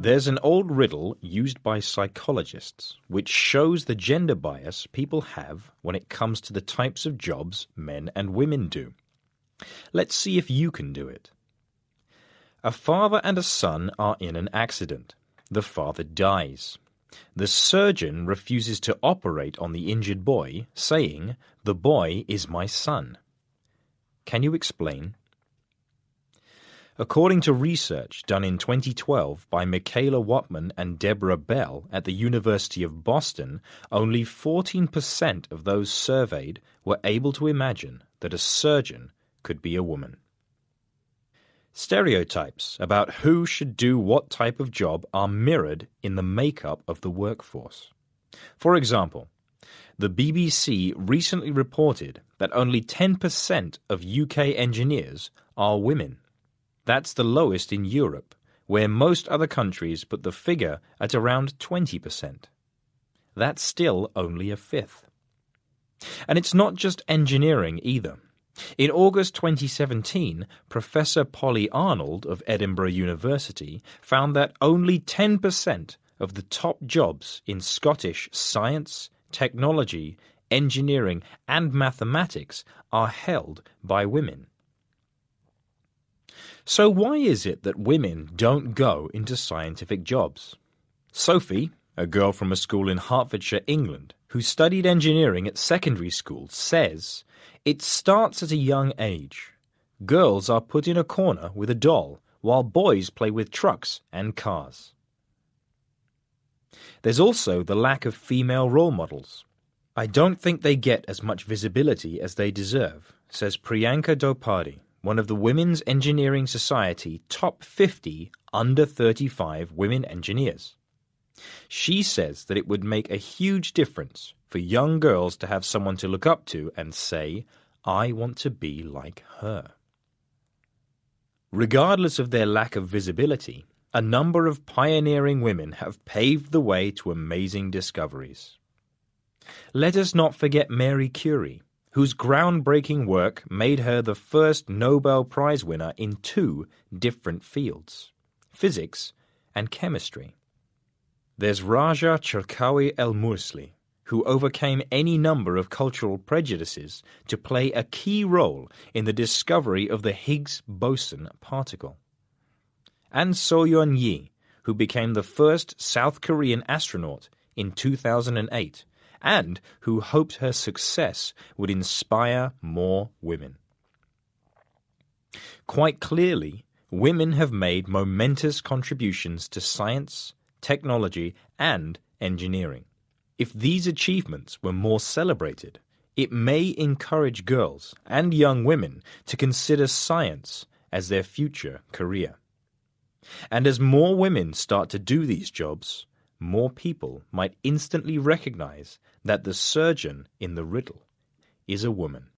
There's an old riddle used by psychologists which shows the gender bias people have when it comes to the types of jobs men and women do. Let's see if you can do it. A father and a son are in an accident. The father dies. The surgeon refuses to operate on the injured boy, saying, The boy is my son. Can you explain? According to research done in 2012 by Mikaela Wapman and Deborah Belle at the University of Boston, only 14% of those surveyed were able to imagine that a surgeon could be a woman. Stereotypes about who should do what type of job are mirrored in the makeup of the workforce. For example, the BBC recently reported that only 10% of UK engineers are women. That's the lowest in Europe, where most other countries put the figure at around 20%. That's still only a fifth. And it's not just engineering either. In August 2017, Professor Polly Arnold of Edinburgh University found that only 10% of the top jobs in Scottish science, technology, engineering, and mathematics are held by women. So, why is it that women don't go into scientific jobs? Sophie, a girl from a school in Hertfordshire, England, who studied engineering at secondary school, says it starts at a young age. Girls are put in a corner with a doll, while boys play with trucks and cars. There's also the lack of female role models. I don't think they get as much visibility as they deserve, says Priyanka Dhopade, one of the Women's Engineering Society top 50 under 35 women engineers. She says that it would make a huge difference for young girls to have someone to look up to and say, I want to be like her. Regardless of their lack of visibility, a number of pioneering women have paved the way to amazing discoveries. Let us not forget Marie Curie, whose groundbreaking work made her the first Nobel Prize winner in two different fields physics and chemistry. There's Rajaa Cherkaoui El Moursli, who overcame any number of cultural prejudices to play a key role in the discovery of the Higgs boson particle. And Soyeon Yi, who became the first South Korean astronaut in 2008 and who hoped her success would inspire more women. Quite clearly, women have made momentous contributions to science, technology, and engineering. If these achievements were more celebrated, it may encourage girls and young women to consider science as their future career. And as more women start to do these jobs, more people might instantly recognize that the surgeon in the riddle is a woman.